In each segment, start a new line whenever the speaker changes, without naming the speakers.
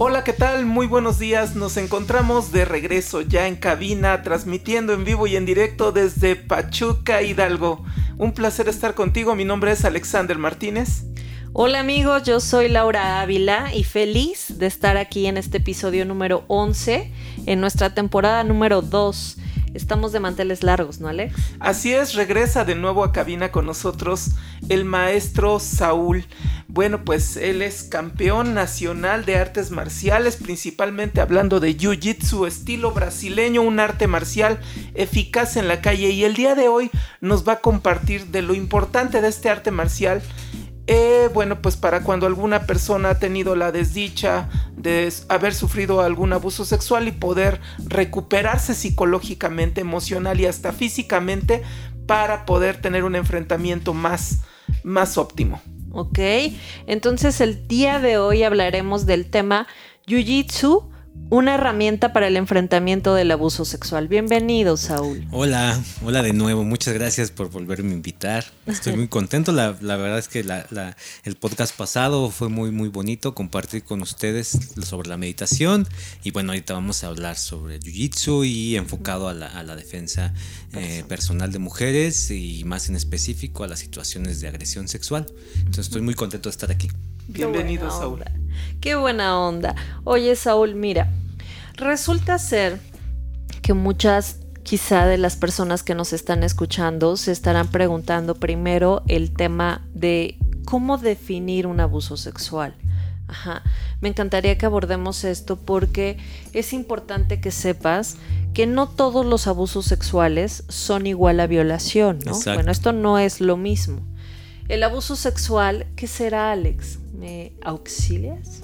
Hola, ¿qué tal? Muy buenos días. Nos encontramos de regreso ya en cabina, transmitiendo en vivo y en directo desde Pachuca, Hidalgo. Un placer estar contigo. Mi nombre es Alexander Martínez.
Hola amigos, yo soy Laura Ávila y feliz de estar aquí en este episodio número 11, en nuestra temporada número 2. Estamos de manteles largos, ¿no, Alex?
Así es, regresa de nuevo a cabina con nosotros el maestro Saúl. Bueno, pues él es campeón nacional de artes marciales, principalmente hablando de Jiu-Jitsu, estilo brasileño, un arte marcial eficaz en la calle. Y el día de hoy nos va a compartir de lo importante de este arte marcial eh, bueno, pues para cuando alguna persona ha tenido la desdicha de haber sufrido algún abuso sexual y poder recuperarse psicológicamente, emocional y hasta físicamente para poder tener un enfrentamiento más, más óptimo.
Ok, entonces el día de hoy hablaremos del tema Jiu-Jitsu una herramienta para el enfrentamiento del abuso sexual. Bienvenido, Saúl.
Hola, hola de nuevo. Muchas gracias por volverme a invitar. Estoy muy contento. La, verdad es que el podcast pasado fue muy, muy bonito compartir con ustedes sobre la meditación. Y bueno, ahorita vamos a hablar sobre Jiu-Jitsu y enfocado a la, defensa eh, personal de mujeres y más en específico a las situaciones de agresión sexual. Entonces estoy muy contento de estar aquí.
Bienvenido, Saúl.
Qué buena onda. Oye, Saúl, mira, resulta ser que muchas quizá de las personas que nos están escuchando se estarán preguntando primero el tema de cómo definir un abuso sexual. Ajá. Me encantaría que abordemos esto porque es importante que sepas que no todos los abusos sexuales son igual a violación, ¿no? Bueno, esto no es lo mismo. El abuso sexual, ¿qué será, Alex? ¿Me auxilias?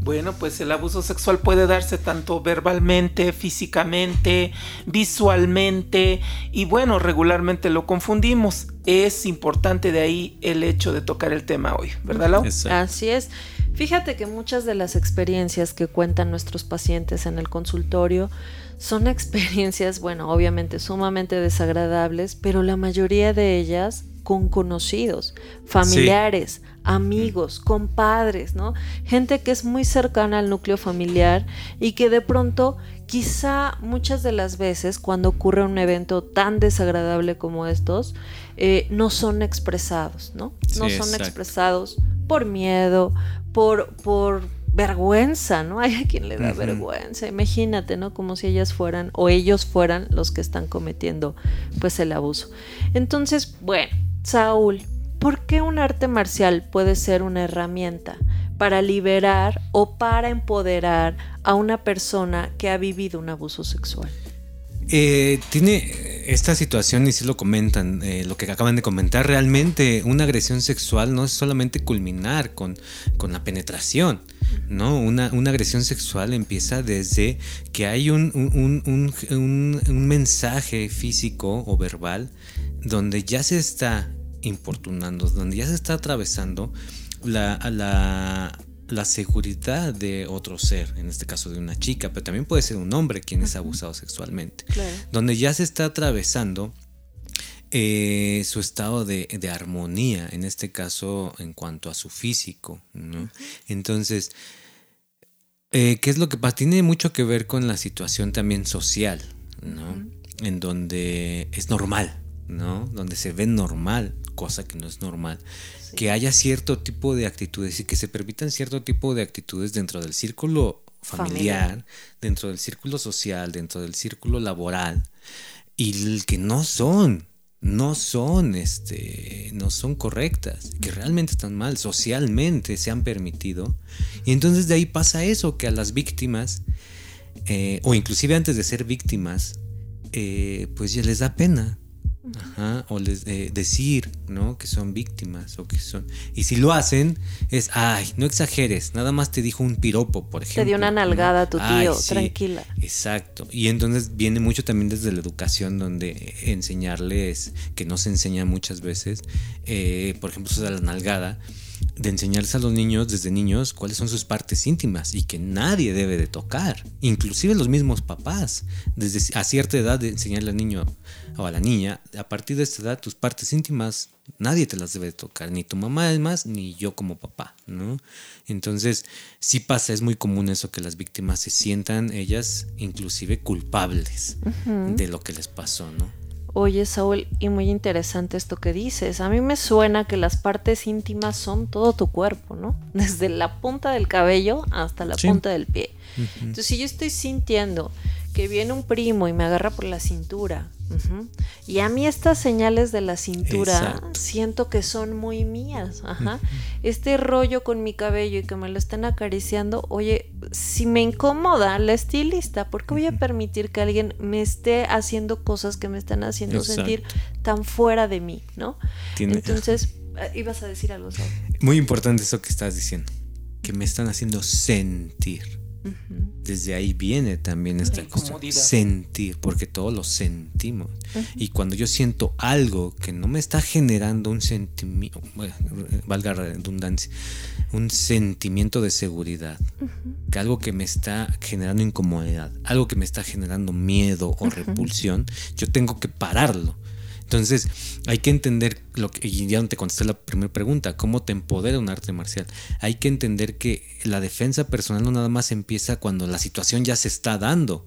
Bueno, pues el abuso sexual puede darse tanto verbalmente, físicamente, visualmente y bueno, regularmente lo confundimos. Es importante de ahí el hecho de tocar el tema hoy, ¿verdad, Lau?
Así es. Fíjate que muchas de las experiencias que cuentan nuestros pacientes en el consultorio son experiencias, bueno, obviamente sumamente desagradables, pero la mayoría de ellas con conocidos, familiares, amigos, compadres, ¿no? Gente que es muy cercana al núcleo familiar y que de pronto, quizá muchas de las veces cuando ocurre un evento tan desagradable como estos, eh, no son expresados, ¿no? no son expresados por miedo, por, por vergüenza, ¿no? Hay a quien le da vergüenza. Imagínate, ¿no? Como si ellas fueran o ellos fueran los que están cometiendo pues el abuso. Entonces, bueno, Saúl, ¿por qué un arte marcial puede ser una herramienta para liberar o para empoderar a una persona que ha vivido un abuso sexual?
Eh, tiene esta situación y si lo comentan, eh, lo que acaban de comentar, realmente una agresión sexual no es solamente culminar con, con la penetración, ¿no? Una, una, agresión sexual empieza desde que hay un, un mensaje físico o verbal donde ya se está importunando, donde ya se está atravesando la, la, la, seguridad de otro ser, en este caso de una chica, pero también puede ser un hombre quien es abusado sexualmente, donde ya se está atravesando eh, su estado de, armonía, en este caso en cuanto a su físico. Entonces, eh, ¿qué es lo que pasa? Tiene mucho que ver con la situación también social, ¿no? En donde es normal, ¿no? Donde se ve normal, cosa que no es normal, que haya cierto tipo de actitudes y que se permitan cierto tipo de actitudes dentro del círculo familiar, dentro del círculo social, dentro del círculo laboral, y que no son, no son, este, no son correctas, que realmente están mal, socialmente se han permitido. Y entonces de ahí pasa eso, que a las víctimas, eh, o inclusive antes de ser víctimas, eh, pues ya les da pena Ajá, o les, eh, decir, ¿no? Que son víctimas o que son... Y si lo hacen, es, ay, no exageres, nada más te dijo un piropo, por ejemplo.
Te dio una nalgada a tu tío, tranquila.
Exacto. Y entonces viene mucho también desde la educación, donde enseñarles, que no se enseña muchas veces, eh, por ejemplo, eso de la nalgada, de enseñarles a los niños desde niños cuáles son sus partes íntimas y que nadie debe de tocar, inclusive los mismos papás, desde a cierta edad de enseñarle al niño o a la niña, a partir de esta edad tus partes íntimas nadie te las debe de tocar, ni tu mamá es más, ni yo como papá, ¿no? Entonces, sí pasa, es muy común eso que las víctimas se sientan ellas inclusive culpables de lo que les pasó, ¿no?
Oye, Saúl, y muy interesante esto que dices. A mí me suena que las partes íntimas son todo tu cuerpo, ¿no? Desde la punta del cabello hasta la punta del pie. Entonces, si yo estoy sintiendo que viene un primo y me agarra por la cintura. Y a mí estas señales de la cintura siento que son muy mías. Este rollo con mi cabello y que me lo estén acariciando, oye, si me incomoda la estilista, ¿por qué voy a permitir que alguien me esté haciendo cosas que me están haciendo sentir tan fuera de mí, ¿no? Entonces, eh, ibas a decir algo,
Muy importante eso que estás diciendo, que me están haciendo sentir. Desde ahí viene también esta cosa. Sentir, porque todos lo sentimos. Y cuando yo siento algo que no me está generando un sentimiento, valga la redundancia, un sentimiento de seguridad, que algo que me está generando incomodidad, algo que me está generando miedo o repulsión, yo tengo que pararlo. Entonces, hay que entender lo que, y ya no te contesté la primera pregunta, ¿cómo te empodera un arte marcial? Hay que entender que la defensa personal no nada más empieza cuando la situación ya se está dando.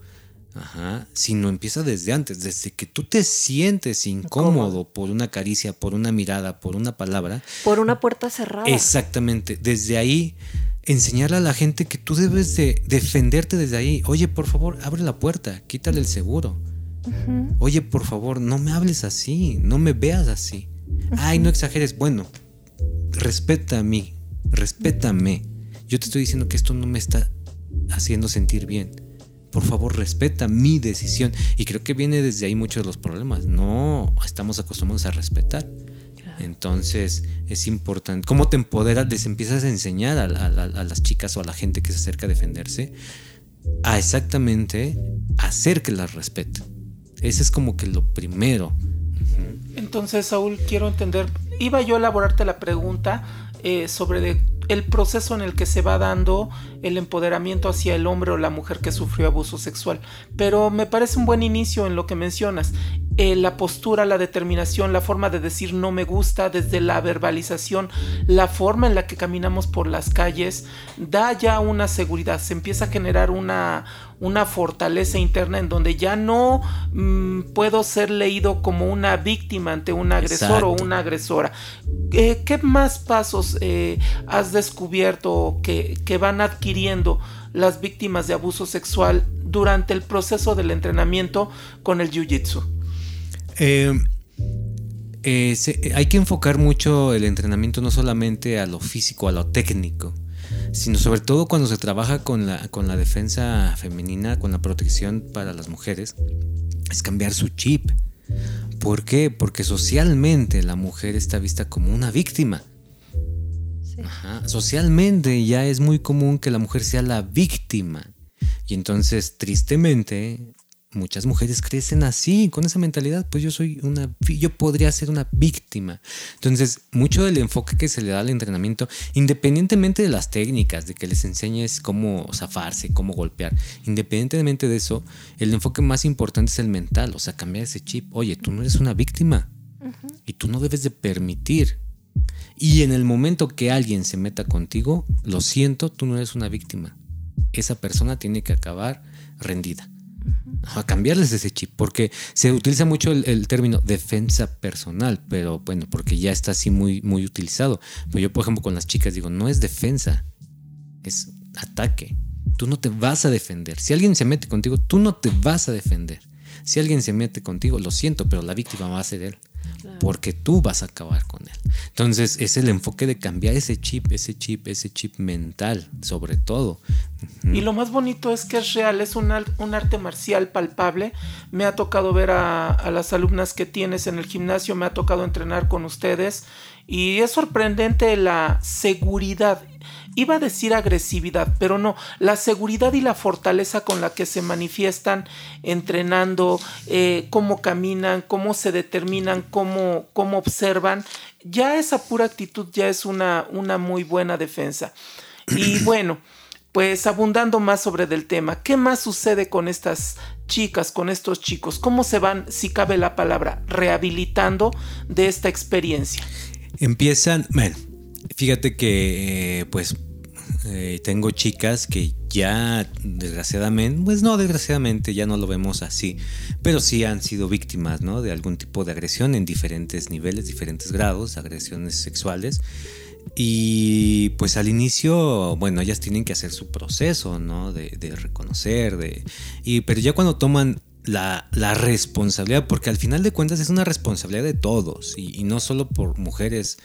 Ajá, sino empieza desde antes, desde que tú te sientes incómodo por una caricia, por una mirada, por una palabra.
Por una puerta cerrada.
Exactamente, desde ahí enseñarle a la gente que tú debes de defenderte desde ahí. Oye, por favor, abre la puerta, quítale el seguro. Oye, por favor, no me hables así, no me veas así. Ay, no exageres. Bueno, respeta a mí, respétame. Yo te estoy diciendo que esto no me está haciendo sentir bien. Por favor, respeta mi decisión. Y creo que viene desde ahí muchos de los problemas. No estamos acostumbrados a respetar. Entonces es importante. ¿Cómo te empoderas? Les empiezas a enseñar a, las chicas o a la gente que se acerca a defenderse a exactamente hacer que las respeten. Ese es como que lo primero.
Entonces, Saúl, quiero entender, iba yo a elaborarte la pregunta eh, sobre el proceso en el que se va dando el empoderamiento hacia el hombre o la mujer que sufrió abuso sexual, pero me parece un buen inicio en lo que mencionas. Eh, la postura, la determinación, la forma de decir no me gusta, desde la verbalización, la forma en la que caminamos por las calles, da ya una seguridad, se empieza a generar una, una fortaleza interna en donde ya no mm, puedo ser leído como una víctima ante un agresor o una agresora. Eh, ¿Qué más pasos eh, has descubierto que, que van adquiriendo las víctimas de abuso sexual durante el proceso del entrenamiento con el Jiu-Jitsu?
Eh, eh, hay que enfocar mucho el entrenamiento no solamente a lo físico, a lo técnico, sino sobre todo cuando se trabaja con la, con la defensa femenina, con la protección para las mujeres, es cambiar su chip. ¿Por qué? Porque socialmente la mujer está vista como una víctima. Socialmente ya es muy común que la mujer sea la víctima. Y entonces, tristemente, muchas mujeres crecen así, con esa mentalidad, pues yo soy una, yo podría ser una víctima. Entonces, mucho del enfoque que se le da al entrenamiento, independientemente de las técnicas, de que les enseñes cómo zafarse, cómo golpear, independientemente de eso, el enfoque más importante es el mental, o sea, cambiar ese chip. Oye, tú no eres una víctima y tú no debes de permitir. Y en el momento que alguien se meta contigo, lo siento, tú no eres una víctima. Esa persona tiene que acabar rendida a cambiarles ese chip, porque se utiliza mucho el, término defensa personal, pero bueno, porque ya está así muy, muy utilizado. Pero yo, por ejemplo, con las chicas digo, no es defensa, es ataque. Tú no te vas a defender. Si alguien se mete contigo, tú no te vas a defender. Si alguien se mete contigo, lo siento, pero la víctima va a ser él porque tú vas a acabar con él. Entonces es el enfoque de cambiar ese chip, ese chip, ese chip mental, sobre todo.
Y lo más bonito es que es real, es un, arte marcial palpable. Me ha tocado ver a, las alumnas que tienes en el gimnasio, me ha tocado entrenar con ustedes Y es sorprendente la seguridad iba a decir agresividad, pero no, la seguridad y la fortaleza con la que se manifiestan entrenando, eh, cómo caminan, cómo se determinan, cómo, cómo observan, ya esa pura actitud ya es una, una muy buena defensa. Y bueno, pues abundando más sobre el tema, ¿qué más sucede con estas chicas, con estos chicos? ¿Cómo se van, si cabe la palabra, rehabilitando de esta experiencia?
Empiezan, bueno, fíjate que eh, pues eh, tengo chicas que ya desgraciadamente, pues no desgraciadamente ya no lo vemos así, pero sí han sido víctimas ¿no? de algún tipo de agresión en diferentes niveles, diferentes grados, agresiones sexuales. Y pues al inicio, bueno, ellas tienen que hacer su proceso, ¿no? De, reconocer, de... Y, pero ya cuando toman la, responsabilidad, porque al final de cuentas es una responsabilidad de todos y, no solo por mujeres,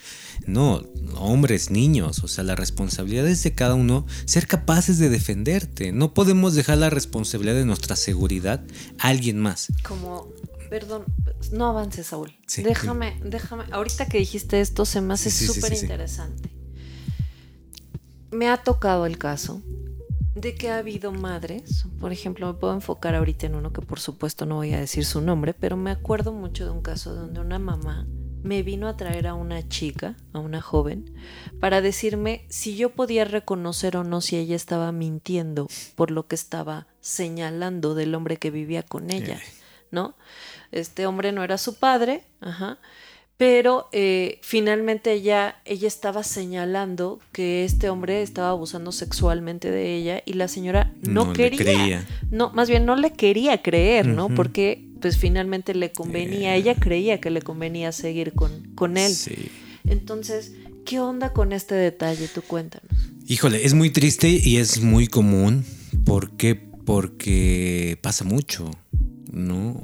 no, hombres, niños, o sea, la responsabilidad es de cada uno ser capaces de defenderte. No podemos dejar la responsabilidad de nuestra seguridad a alguien más.
Como, perdón, no avances, Saúl. déjame, déjame, ahorita que dijiste esto se me hace súper interesante. Me ha tocado el caso de que ha habido madres, por ejemplo, me puedo enfocar ahorita en uno que por supuesto no voy a decir su nombre, pero me acuerdo mucho de un caso donde una mamá me vino a traer a una chica, a una joven, para decirme si yo podía reconocer o no si ella estaba mintiendo por lo que estaba señalando del hombre que vivía con ella, ¿no? Este hombre no era su padre, ajá, pero eh, finalmente ella, ella estaba señalando que este hombre estaba abusando sexualmente de ella y la señora no, quería, no, más bien no le quería creer, ¿no? Porque pues finalmente le convenía, ella creía que le convenía seguir con, con él. Entonces, ¿qué onda con este detalle? Tú cuéntanos.
Híjole, es muy triste y es muy común. ¿Por qué? Porque pasa mucho, ¿no?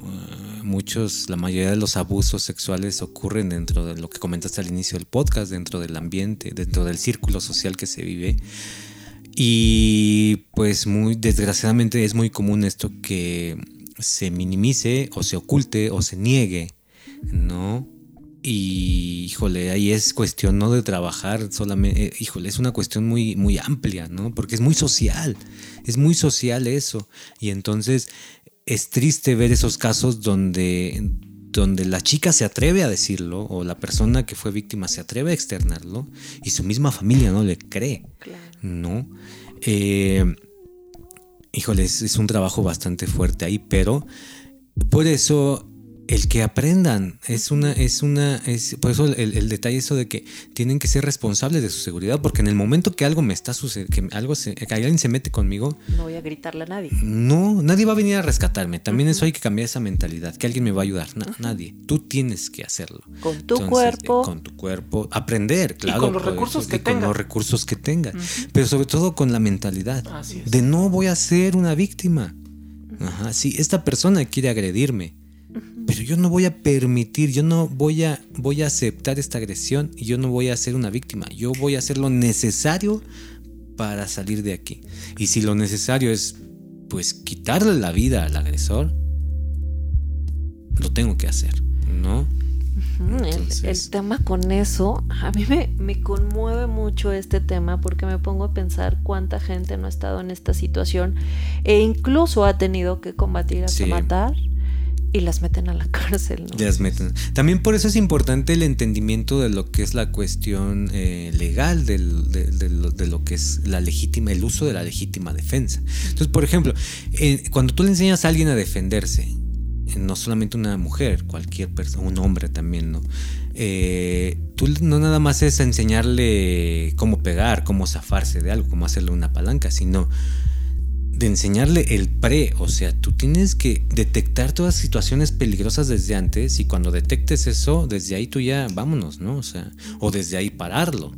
muchos, la mayoría de los abusos sexuales ocurren dentro de lo que comentaste al inicio del podcast, dentro del ambiente, dentro del círculo social que se vive. Y pues muy desgraciadamente es muy común esto que se minimice o se oculte o se niegue, ¿no? Y híjole, ahí es cuestión no de trabajar solamente, eh, híjole, es una cuestión muy, muy amplia, ¿no? Porque es muy social, es muy social eso. Y entonces es triste ver esos casos donde, donde la chica se atreve a decirlo o la persona que fue víctima se atreve a externarlo y su misma familia no le cree, ¿no? Eh, híjole, es, un trabajo bastante fuerte ahí, pero por eso el que aprendan. Es una es una es por eso el, detalle eso de que tienen que ser responsables de su seguridad porque en el momento que algo me está sucediendo que algo se, que alguien se mete conmigo
no voy a gritarle a nadie.
no nadie va a venir a rescatarme. También eso hay que cambiar esa mentalidad que alguien me va a ayudar. Nadie. Tú tienes que hacerlo.
Con tu cuerpo.
con tu cuerpo. Aprender claro
con los recursos que tenga
con los recursos que tenga. Pero sobre todo con la mentalidad de no voy a ser una víctima. Ajá, sí, esta persona quiere agredirme pero yo no voy a permitir, yo no voy a, voy a aceptar esta agresión y yo no voy a ser una víctima. Yo voy a hacer lo necesario para salir de aquí. Y si lo necesario es, pues, quitarle la vida al agresor, lo tengo que hacer, ¿no?
el, tema con eso, a mí me, me, conmueve mucho este tema porque me pongo a pensar cuánta gente no ha estado en esta situación e incluso ha tenido que combatir hasta matar y las meten a la cárcel. ¿no?
Las meten. También por eso es importante el entendimiento de lo que es la cuestión eh, legal de, lo que es la legítima, el uso de la legítima defensa. Entonces, por ejemplo, cuando tú le enseñas a alguien a defenderse, eh, no solamente una mujer, cualquier persona, un hombre también, ¿no? Eh, tú no nada más es enseñarle cómo pegar, cómo zafarse de algo, cómo hacerle una palanca, sino de enseñarle el pre, o sea, tú tienes que detectar todas las situaciones peligrosas desde antes y cuando detectes eso, desde ahí tú ya vámonos, ¿no? O sea, o desde ahí pararlo.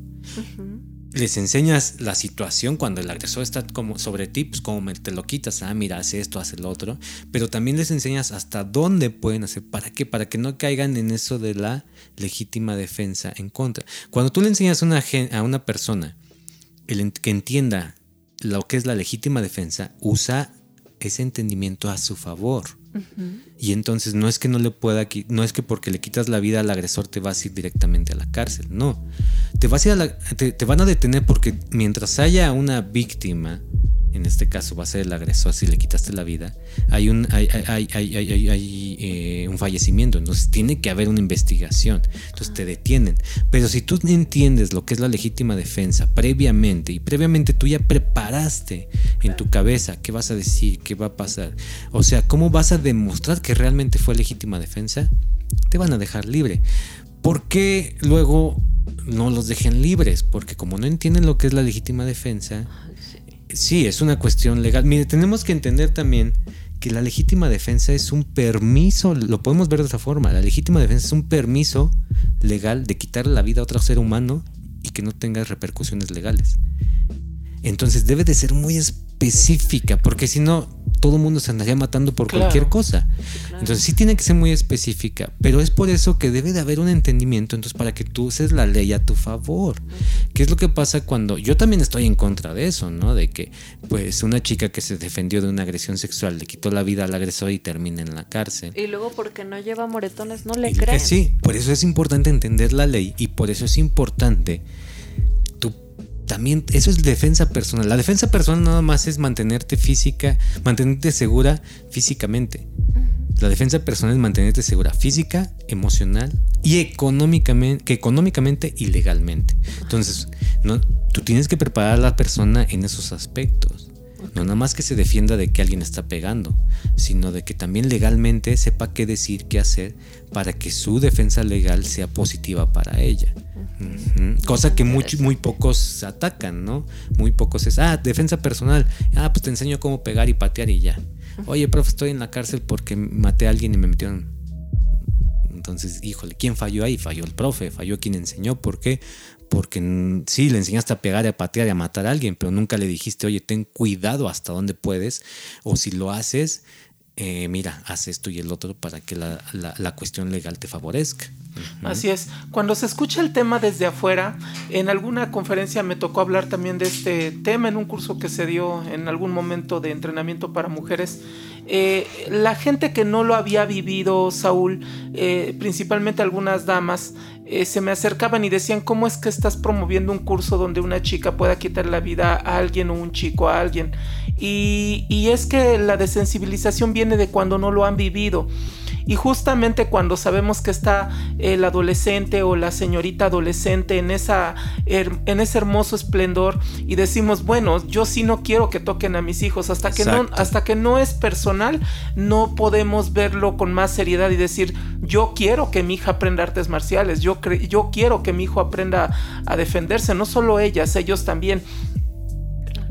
Les enseñas la situación cuando el agresor está como sobre ti, pues como te lo quitas, ah, mira, hace esto, hace lo otro, pero también les enseñas hasta dónde pueden hacer, para qué, para que no caigan en eso de la legítima defensa en contra. Cuando tú le enseñas a una, a una persona el, que entienda lo que es la legítima defensa, usa ese entendimiento a su favor. Y entonces no es que no le pueda, no es que porque le quitas la vida al agresor te vas a ir directamente a la cárcel, no. Te, vas a te van a detener porque mientras haya una víctima, en este caso va a ser el agresor si le quitaste la vida, hay un, hay, eh, un fallecimiento, entonces tiene que haber una investigación, entonces te detienen. Pero si tú entiendes lo que es la legítima defensa previamente y previamente tú ya preparaste en tu cabeza qué vas a decir, qué va a pasar, o sea, cómo vas a demostrar que realmente fue legítima defensa, te van a dejar libre. ¿Por qué luego no los dejen libres? Porque como no entienden lo que es la legítima defensa, Sí, es una cuestión legal. Mire, tenemos que entender también que la legítima defensa es un permiso, lo podemos ver de otra forma, la legítima defensa es un permiso legal de quitar la vida a otro ser humano y que no tenga repercusiones legales. Entonces debe de ser muy específica, porque si no, todo el mundo se andaría matando por cualquier cosa. Entonces sí tiene que ser muy específica, pero es por eso que debe de haber un entendimiento, entonces para que tú uses la ley a tu favor. ¿Qué es lo que pasa cuando yo también estoy en contra de eso, ¿no? De que pues una chica que se defendió de una agresión sexual le quitó la vida al agresor y termina en la cárcel.
Y luego porque no lleva moretones no le creen.
Sí, por eso es importante entender la ley y por eso es importante también eso es defensa personal. La defensa personal nada más es mantenerte física, mantenerte segura físicamente. La defensa personal es mantenerte segura física, emocional y económicamente, que económicamente y legalmente. Entonces, no, tú tienes que preparar a la persona en esos aspectos. No nada más que se defienda de que alguien está pegando, sino de que también legalmente sepa qué decir, qué hacer para que su defensa legal sea positiva para ella. Cosa que muy, muy pocos atacan, ¿no? Muy pocos es, ah, defensa personal. Ah, pues te enseño cómo pegar y patear y ya. Oye, profe, estoy en la cárcel porque maté a alguien y me metieron. Entonces, híjole, ¿quién falló ahí? Falló el profe, falló quien enseñó. ¿Por qué? Porque sí, le enseñaste a pegar, a patear y a matar a alguien, pero nunca le dijiste, oye, ten cuidado hasta dónde puedes. O si lo haces, eh, mira, haz esto y el otro para que la, la, cuestión legal te favorezca.
Así es. Cuando se escucha el tema desde afuera, en alguna conferencia me tocó hablar también de este tema en un curso que se dio en algún momento de entrenamiento para mujeres. Eh, la gente que no lo había vivido, Saúl, eh, principalmente algunas damas, se me acercaban y decían, ¿cómo es que estás promoviendo un curso donde una chica pueda quitar la vida a alguien o un chico a alguien? Y, es que la desensibilización viene de cuando no lo han vivido. Y justamente cuando sabemos que está el adolescente o la señorita adolescente en, esa, en ese hermoso esplendor y decimos, bueno, yo sí no quiero que toquen a mis hijos, hasta que, no, hasta que no es personal, no podemos verlo con más seriedad y decir, yo quiero que mi hija aprenda artes marciales, yo, yo quiero que mi hijo aprenda a defenderse, no solo ellas, ellos también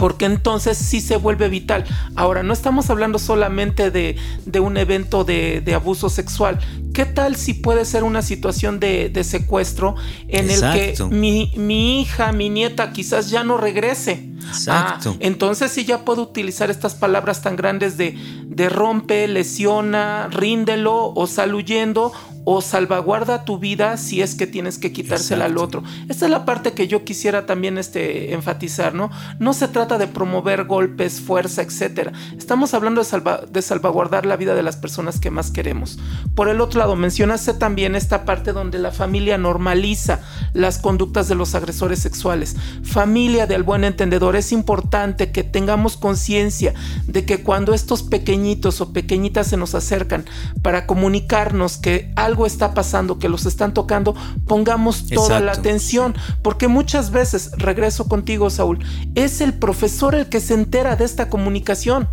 porque entonces sí se vuelve vital. Ahora, no estamos hablando solamente de, un evento de, abuso sexual. ¿Qué tal si puede ser una situación de, secuestro en el que mi, mi, hija, mi nieta quizás ya no regrese? Exacto. Ah, entonces sí ya puedo utilizar estas palabras tan grandes de, de rompe, lesiona, ríndelo o sal huyendo o salvaguarda tu vida si es que tienes que quitársela al otro. Esta es la parte que yo quisiera también este, enfatizar, ¿no? No se trata de promover golpes, fuerza, etc. Estamos hablando de, de salvaguardar la vida de las personas que más queremos. Por el otro lado, mencionaste también esta parte donde la familia normaliza las conductas de los agresores sexuales. Familia del buen entendedor, es importante que tengamos conciencia de que cuando estos pequeñitos o pequeñitas se nos acercan para comunicarnos que algo está pasando, que los están tocando, pongamos toda la atención, porque muchas veces, regreso contigo Saúl, es el profesor el que se entera de esta comunicación.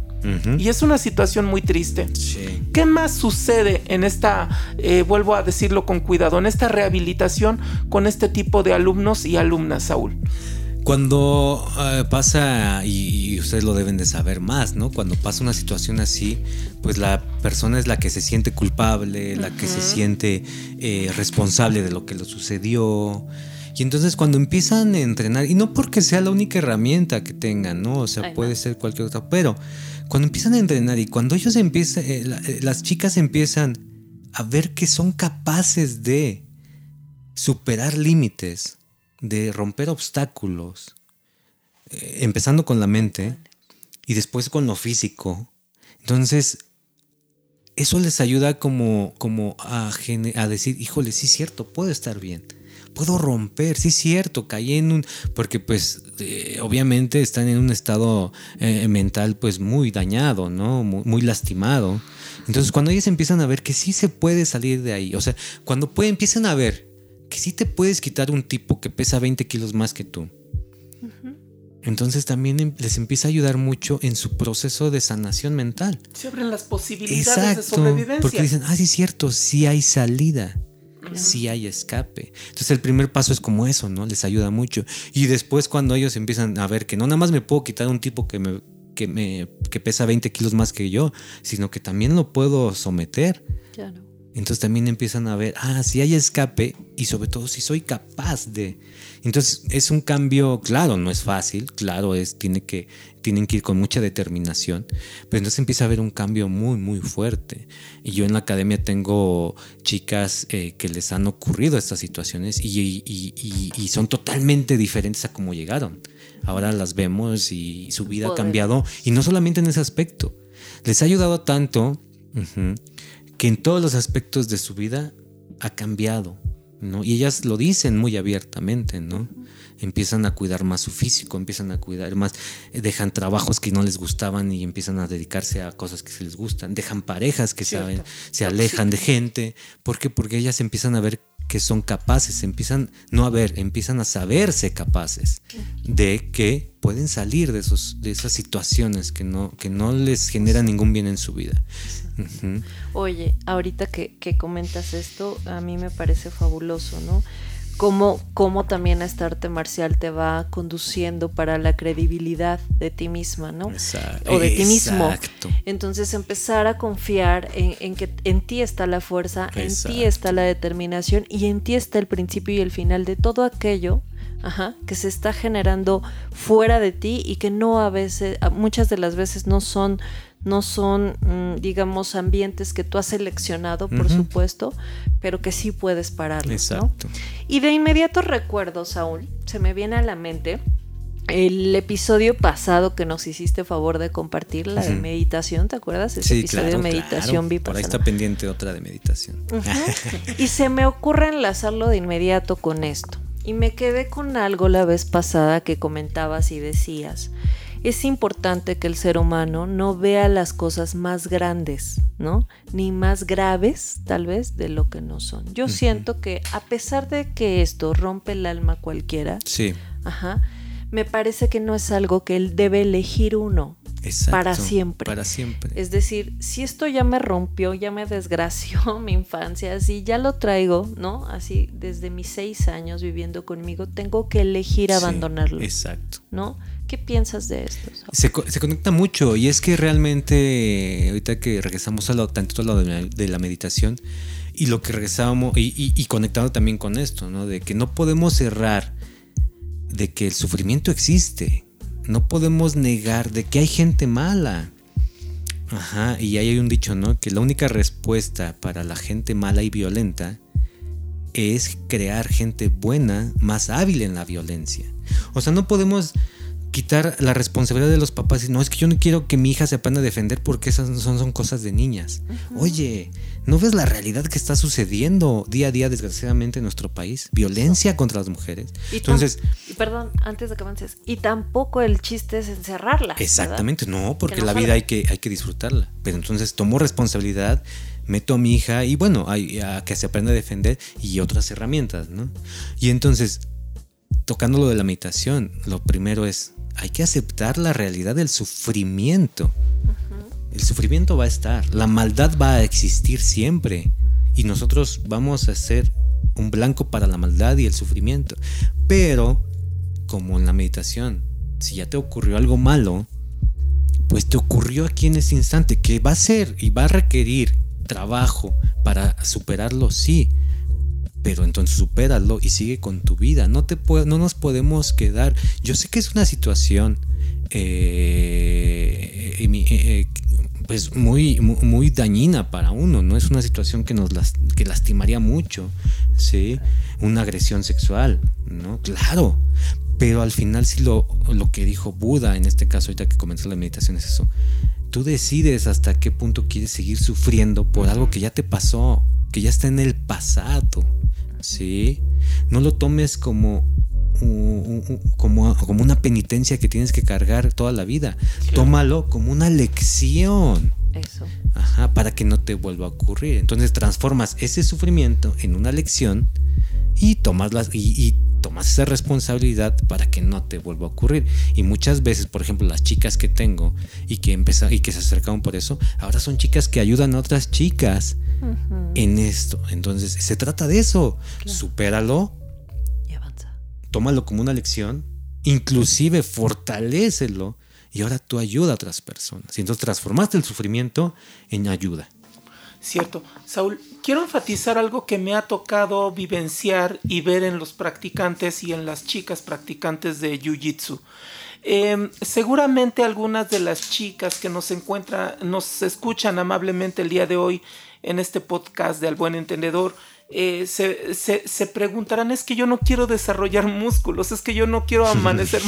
Y es una situación muy triste. ¿Qué más sucede en esta, eh, vuelvo a decirlo con cuidado, en esta rehabilitación con este tipo de alumnos y alumnas, Saúl?
Cuando eh, pasa, y, ustedes lo deben de saber más, ¿no? Cuando pasa una situación así, pues la persona es la que se siente culpable, la que se siente eh, responsable de lo que le sucedió. Y entonces cuando empiezan a entrenar, y no porque sea la única herramienta que tengan, ¿no? O sea, puede ser cualquier otra, pero cuando empiezan a entrenar y cuando ellos empiezan, eh, las chicas empiezan a ver que son capaces de superar límites, de romper obstáculos, eh, empezando con la mente y después con lo físico, Entonces, eso les ayuda como, como a, decir, híjole, sí es cierto, puedo estar bien puedo romper, sí es cierto, caí en un, porque pues eh, obviamente están en un estado eh, mental pues muy dañado, ¿no? Muy, lastimado. Entonces cuando ellos empiezan a ver que sí se puede salir de ahí, o sea, cuando pueden, empiezan a ver que sí te puedes quitar un tipo que pesa 20 kilos más que tú. Entonces también em, les empieza a ayudar mucho en su proceso de sanación mental.
Se abren las posibilidades de sobrevivencia.
Porque dicen, ah, sí es cierto, sí hay salida si hay escape. Entonces el primer paso es como eso, ¿no? Les ayuda mucho. Y después cuando ellos empiezan a ver que no nada más me puedo quitar un tipo que me, que me que pesa 20 kilos más que yo, sino que también lo puedo someter. Claro. Entonces también empiezan a ver, ah, si hay escape y sobre todo si soy capaz de. Entonces es un cambio, claro, no es fácil, claro, es, tiene que, tienen que ir con mucha determinación, pero entonces empieza a haber un cambio muy, muy fuerte. Y yo en la academia tengo chicas eh, que les han ocurrido estas situaciones y, y, son totalmente diferentes a cómo llegaron. Ahora las vemos y su vida ha cambiado y no solamente en ese aspecto. Les ha ayudado tanto que en todos los aspectos de su vida ha cambiado, ¿no? Y ellas lo dicen muy abiertamente, ¿no? Empiezan a cuidar más su físico, empiezan a cuidar más, eh, dejan trabajos que no les gustaban y empiezan a dedicarse a cosas que se les gustan, dejan parejas que saben, se alejan de gente, ¿por qué? Porque ellas empiezan a ver que son capaces, empiezan no a ver, empiezan a saberse capaces de que pueden salir de esos de esas situaciones que no que no les generan ningún bien en su vida.
Oye, ahorita que, que, comentas esto, a mí me parece fabuloso, ¿no? Cómo, cómo también este arte marcial te va conduciendo para la credibilidad de ti misma, ¿no? Exacto. O de ti mismo. Entonces empezar a confiar en, que en ti está la fuerza, en ti está la determinación y en ti está el principio y el final de todo aquello Ajá, que se está generando fuera de ti y que no a veces, muchas de las veces no son no son, mm, digamos, ambientes que tú has seleccionado, por supuesto, pero que sí puedes pararlos. Exacto. Y de inmediato recuerdo, Saúl, se me viene a la mente el episodio pasado que nos hiciste favor de compartir, la de meditación, ¿te acuerdas?
Ese episodio de meditación claro. Por ahí está pendiente otra de meditación.
y se me ocurre enlazarlo de inmediato con esto. Y me quedé con algo la vez pasada que comentabas y decías es importante que el ser humano no vea las cosas más grandes, ¿no? Ni más graves, tal vez, de lo que no son. Yo siento que a pesar de que esto rompe el alma cualquiera,
sí.
ajá, me parece que no es algo que él debe elegir uno. para siempre.
Para siempre.
Es decir, si esto ya me rompió, ya me desgració mi infancia, así ya lo traigo, ¿no? Así desde mis seis años viviendo conmigo, tengo que elegir abandonarlo.
Exacto.
¿No? ¿Qué piensas de esto?
Se, conecta mucho y es que realmente, ahorita que regresamos a a lo de la, meditación y lo que regresamos y, y, conectado también con esto, ¿no? De que no podemos cerrar de que el sufrimiento existe, no podemos negar de que hay gente mala. Ajá, y ahí hay un dicho, ¿no? Que la única respuesta para la gente mala y violenta es crear gente buena, más hábil en la violencia. O sea, no podemos quitar la responsabilidad de los papás y no es que yo no quiero que mi hija se aprenda a defender porque esas son, son cosas de niñas. Oye, ¿no ves la realidad que está sucediendo día a día desgraciadamente en nuestro país? Violencia contra las mujeres. Entonces,
perdón, antes de que avances, y tampoco el chiste es encerrarla.
Exactamente, no, porque la vida hay que, hay que disfrutarla. Pero entonces tomo responsabilidad meto a mi hija y bueno, a, a, que se aprenda a defender y otras herramientas, ¿no? Y entonces, tocando lo de la meditación, lo primero es hay que aceptar la realidad del sufrimiento. El sufrimiento va a estar, la maldad va a existir siempre y nosotros vamos a ser un blanco para la maldad y el sufrimiento. Pero, como en la meditación, si ya te ocurrió algo malo, pues te ocurrió aquí en ese instante, que va a ser y va a requerir trabajo para superarlo, sí, pero entonces supéralo y sigue con tu vida. No, te no nos podemos quedar. Yo sé que es una situación eh, eh, eh, pues muy, muy, dañina para uno, ¿no? Es una situación que nos que lastimaría mucho, ¿sí? Una agresión sexual, ¿no? Claro. Pero al final sí lo, lo que dijo Buda, en este caso ahorita que comenzó la meditación, es eso. Tú decides hasta qué punto quieres seguir sufriendo por algo que ya te pasó, que ya está en el pasado. ¿Sí? No lo tomes como como, como una penitencia que tienes que cargar toda la vida. Tómalo como una lección. Eso. Ajá, para que no te vuelva a ocurrir. Entonces transformas ese sufrimiento en una lección y tomas las y, tomas esa responsabilidad para que no te vuelva a ocurrir. Y muchas veces, por ejemplo, las chicas que tengo y que empezaron y que se acercaron por eso, ahora son chicas que ayudan a otras chicas en esto. Entonces, se trata de eso. Supéralo tómalo como una lección, inclusive fortalecelo y ahora tú ayuda a otras personas. Y entonces transformaste el sufrimiento en ayuda.
Cierto. Saúl, quiero enfatizar algo que me ha tocado vivenciar y ver en los practicantes y en las chicas practicantes de Jiu-Jitsu. Em, seguramente algunas de las chicas que nos encuentran, nos escuchan amablemente el día de hoy en este podcast de Al Buen Entendedor, eh, se, se, preguntarán, es que yo no quiero desarrollar músculos, es que yo no quiero amanecer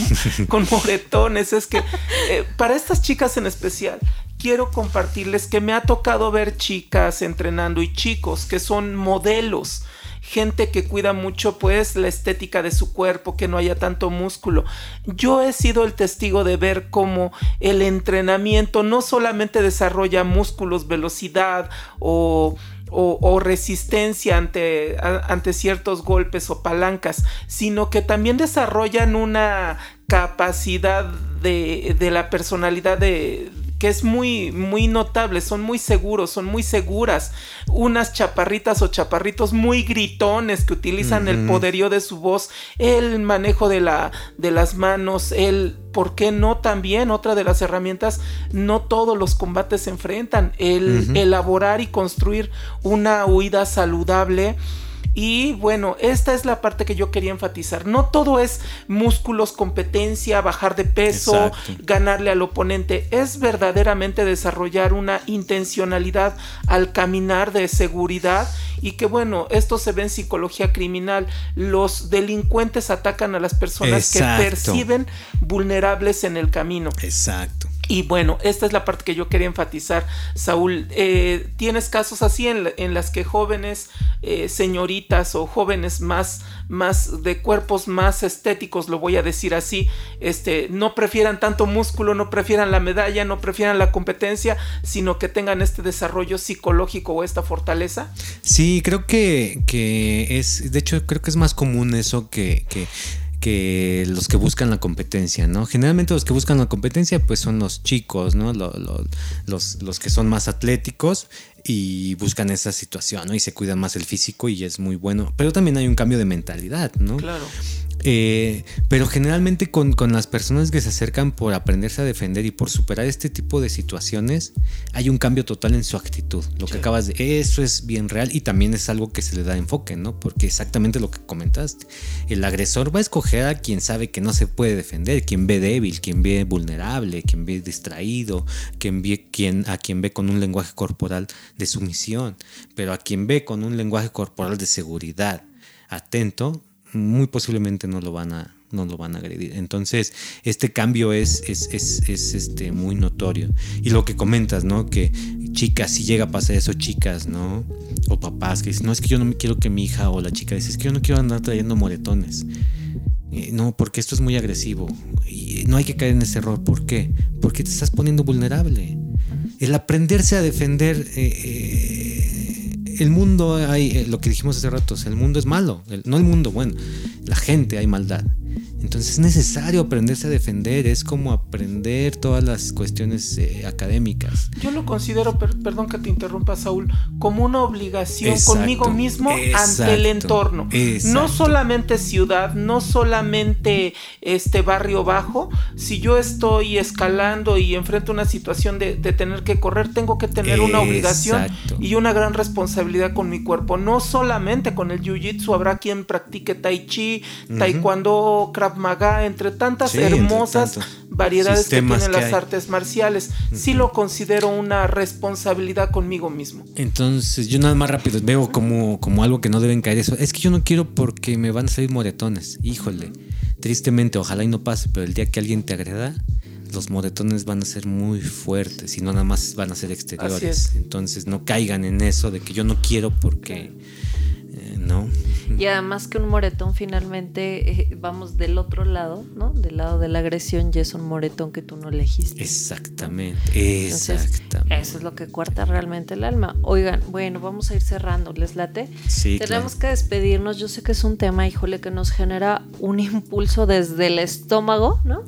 con moretones, es que eh, para estas chicas en especial, quiero compartirles que me ha tocado ver chicas entrenando y chicos que son modelos gente que cuida mucho pues la estética de su cuerpo, que no haya tanto músculo. Yo he sido el testigo de ver cómo el entrenamiento no solamente desarrolla músculos, velocidad o resistencia ante, ante ciertos golpes o palancas, sino que también desarrollan una capacidad de, de la personalidad de, que es muy, muy notable, son muy seguros, son muy seguras. Unas chaparritas o chaparritos muy gritones que utilizan el poderío de su voz, el manejo de, la, de las manos, el, ¿por qué no también? Otra de las herramientas, no todos los combates se enfrentan, el elaborar y construir una huida saludable y bueno, esta es la parte que yo quería enfatizar. No todo es músculos, competencia, bajar de peso, ganarle al oponente. Es verdaderamente desarrollar una intencionalidad al caminar de seguridad y que bueno, esto se ve en psicología criminal. Los delincuentes atacan a las personas que perciben vulnerables en el camino.
Exacto.
Y bueno, esta es la parte que yo quería enfatizar, Saúl. Eh, ¿Tienes casos así en, las que jóvenes eh, señoritas o jóvenes más, más de cuerpos más estéticos, lo voy a decir así, este, no prefieran tanto músculo, no prefieran la medalla, no prefieran la competencia, sino que tengan este desarrollo psicológico o esta fortaleza?
Sí, creo que, que es, de hecho, creo que es más común eso que, que que los que buscan la competencia, ¿no? Generalmente los que buscan la competencia pues son los chicos, ¿no? Los, los, que son más atléticos y buscan esa situación, ¿no? Y se cuidan más el físico y es muy bueno. Pero también hay un cambio de mentalidad, ¿no?
Claro.
Eh, pero generalmente con, las personas que se acercan por aprenderse a defender y por superar este tipo de situaciones, hay un cambio total en su actitud. Lo que acabas de... Eso es bien real y también es algo que se le da enfoque, ¿no? Porque exactamente lo que comentaste. El agresor va a escoger a quien sabe que no se puede defender, quien ve débil, quien ve vulnerable, quien ve distraído, quien ve, quien, a quien ve con un lenguaje corporal de sumisión, pero a quien ve con un lenguaje corporal de seguridad atento, muy posiblemente no lo van a, no lo van a agredir. Entonces, este cambio es, es, es, este, muy notorio. Y lo que comentas, ¿no? Que chicas, si llega a pasar eso, chicas, ¿no? O papás que dicen, no, es que yo no me quiero que mi hija o la chica dice, es que yo no quiero andar trayendo moretones. Eh, no, porque esto es muy agresivo. Y no hay que caer en ese error. ¿Por qué? Porque te estás poniendo vulnerable. El aprenderse a defender... Eh, eh, el mundo hay, eh, lo que dijimos hace rato, el mundo es malo, no el mundo, bueno, la gente hay maldad. Entonces es necesario aprenderse a defender, es como aprender todas las cuestiones eh, académicas.
Yo lo considero, perdón que te interrumpa Saúl, como una obligación conmigo mismo ante el entorno. No solamente ciudad, no solamente este barrio bajo. Si yo estoy escalando y enfrento una situación de, tener que correr, tengo que tener una obligación y una gran responsabilidad con mi cuerpo. No solamente con el jiu-jitsu, habrá quien practique tai chi, taekwondo, krav maga, entre tantas hermosas variedades que tienen las artes marciales. Sí lo considero una responsabilidad conmigo mismo.
Entonces, yo nada más rápido veo como, como algo que no deben caer eso. Es que yo no quiero porque me van a salir moretones. Híjole, tristemente, ojalá y no pase, pero el día que alguien te agreda, los moretones van a ser muy fuertes y no nada más van a ser exteriores. Entonces no caigan en eso de que yo no quiero porque eh, no.
Y además que un moretón finalmente, eh, vamos del otro lado, ¿no? Del lado de la agresión ya es un moretón que tú no elegiste.
Exactamente, exactamente.
eso es lo que cuarta realmente el alma. Oigan, bueno, vamos a ir cerrando, ¿les late?
Sí,
Tenemos que despedirnos, yo sé que es un tema, híjole, que nos genera un impulso desde el estómago, ¿no?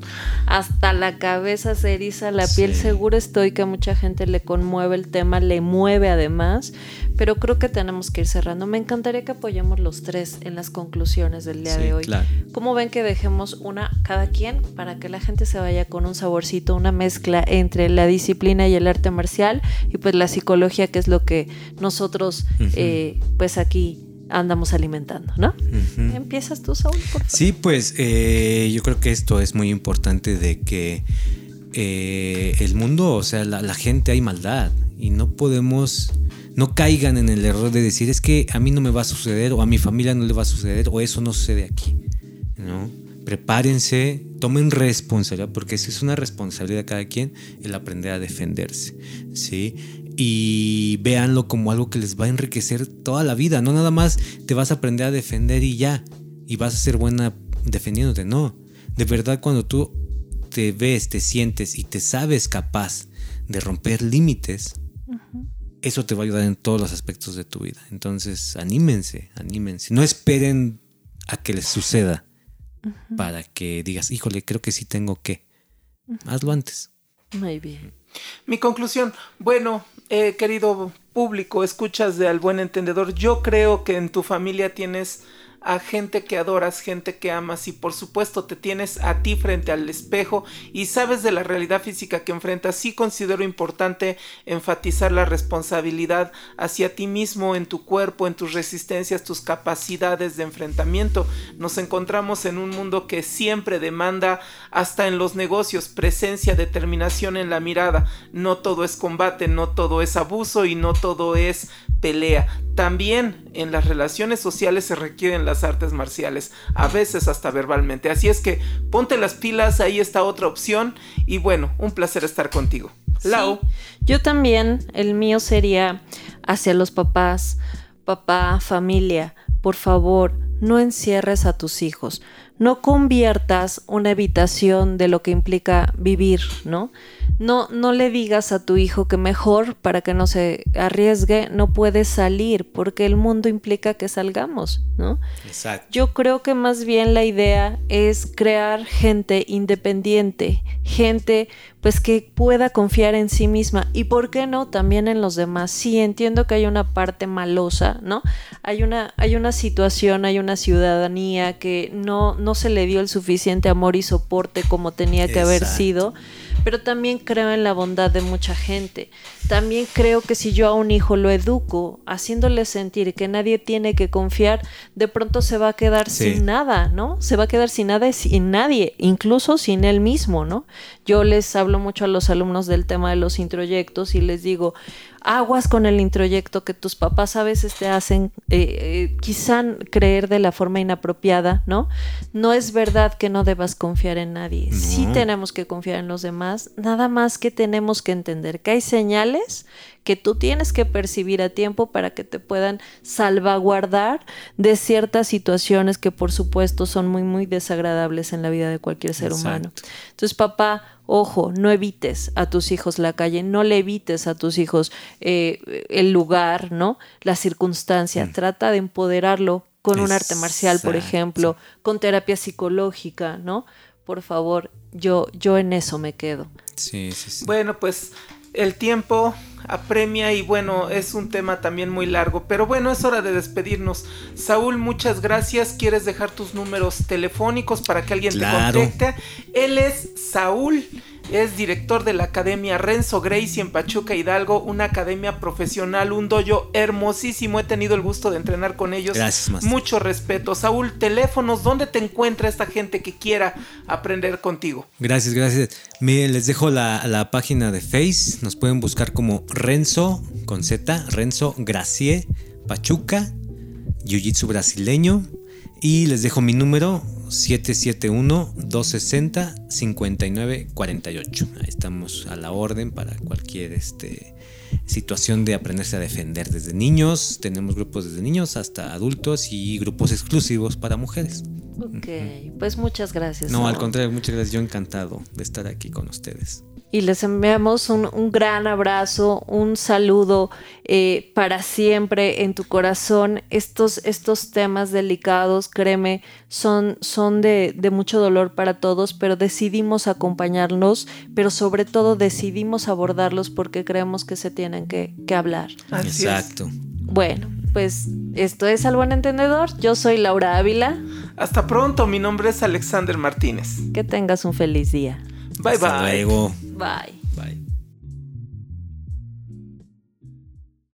Hasta la cabeza se eriza la piel, seguro estoy que a mucha gente le conmueve el tema, le mueve además, pero creo que tenemos que ir cerrando. Me encantaría que apoyemos los tres en las conclusiones del día de hoy. ¿Cómo ven que dejemos una cada quien para que la gente se vaya con un saborcito, una mezcla entre la disciplina y el arte marcial y pues la psicología que es lo que nosotros eh, pues aquí andamos alimentando, ¿no? ¿Empiezas tú, Saúl? Por favor?
Sí, pues eh, yo creo que esto es muy importante de que eh, el mundo, o sea, la, gente hay maldad y no podemos no caigan en el error de decir es que a mí no me va a suceder o a mi familia no le va a suceder o eso no sucede aquí. ¿no? Prepárense, tomen responsabilidad, porque eso es una responsabilidad de cada quien, el aprender a defenderse. ¿sí? Y véanlo como algo que les va a enriquecer toda la vida. No nada más te vas a aprender a defender y ya, y vas a ser buena defendiéndote. No, de verdad cuando tú te ves, te sientes y te sabes capaz de romper límites, eso te va a ayudar en todos los aspectos de tu vida. Entonces, anímense, anímense. No esperen a que les suceda para que digas, híjole, creo que sí tengo que. Hazlo antes.
Muy bien.
Mi conclusión, bueno, eh, querido público, escuchas de al buen entendedor, yo creo que en tu familia tienes a gente que adoras, gente que amas y por supuesto te tienes a ti frente al espejo y sabes de la realidad física que enfrentas, sí considero importante enfatizar la responsabilidad hacia ti mismo, en tu cuerpo, en tus resistencias, tus capacidades de enfrentamiento. Nos encontramos en un mundo que siempre demanda, hasta en los negocios, presencia, determinación en la mirada. No todo es combate, no todo es abuso y no todo es pelea. También en las relaciones sociales se requieren las artes marciales, a veces hasta verbalmente. Así es que ponte las pilas, ahí está otra opción y bueno, un placer estar contigo. Lau.
yo también, el mío sería hacia los papás, papá, familia, por favor, no encierres a tus hijos, no conviertas una evitación de lo que implica vivir, ¿no? No, no le digas a tu hijo que mejor para que no se arriesgue no puede salir porque el mundo implica que salgamos, ¿no?
Exacto.
Yo creo que más bien la idea es crear gente independiente, gente pues que pueda confiar en sí misma y por qué no también en los demás. Sí, entiendo que hay una parte malosa, ¿no? Hay una hay una situación, hay una ciudadanía que no no se le dio el suficiente amor y soporte como tenía que haber sido pero también creo en la bondad de mucha gente. También creo que si yo a un hijo lo educo, haciéndole sentir que nadie tiene que confiar, de pronto se va a quedar sin nada, ¿no? Se va a quedar sin nada y sin nadie, incluso sin él mismo, ¿no? Yo les hablo mucho a los alumnos del tema de los introyectos y les digo, aguas con el introyecto que tus papás a veces te hacen eh, eh, quizá creer de la forma inapropiada, ¿no? No es verdad que no debas confiar en nadie. Sí tenemos que confiar en los demás, nada más que tenemos que entender que hay señales que tú tienes que percibir a tiempo para que te puedan salvaguardar de ciertas situaciones que por supuesto son muy muy desagradables en la vida de cualquier ser humano. Entonces, papá, ojo, no evites a tus hijos la calle, no le evites a tus hijos eh, el lugar, ¿no? La circunstancia, mm. trata de empoderarlo con un arte marcial, por ejemplo, con terapia psicológica, ¿no? Por favor, yo, yo en eso me quedo.
Sí, sí, sí.
Bueno, pues el tiempo apremia y bueno, es un tema también muy largo, pero bueno, es hora de despedirnos. Saúl, muchas gracias. ¿Quieres dejar tus números telefónicos para que alguien te contacte? Él es Saúl es director de la Academia Renzo Gracie en Pachuca Hidalgo, una academia profesional, un dojo hermosísimo. He tenido el gusto de entrenar con ellos.
Gracias,
Mucho respeto. Saúl, teléfonos, ¿dónde te encuentra esta gente que quiera aprender contigo?
Gracias, gracias. Miren, les dejo la, la página de Face. Nos pueden buscar como Renzo con Z, Renzo Gracie Pachuca, Jiu Jitsu brasileño. Y les dejo mi número 771-260-5948. Ahí estamos a la orden para cualquier este, situación de aprenderse a defender. Desde niños, tenemos grupos desde niños hasta adultos y grupos exclusivos para mujeres.
Ok, pues muchas gracias.
No, al contrario, muchas gracias. Yo encantado de estar aquí con ustedes
y les enviamos un, gran abrazo, un saludo eh, para siempre en tu corazón. Estos, estos temas delicados, créeme, son, son de, mucho dolor para todos, pero decidimos acompañarlos, pero sobre todo decidimos abordarlos porque creemos que se tienen que, hablar.
Exacto.
Bueno, pues esto es Al Buen Entendedor. Yo soy Laura Ávila.
Hasta pronto, mi nombre es Alexander Martínez.
Que tengas un feliz día.
Bye
Hasta
bye.
Luego.
Bye.
Bye.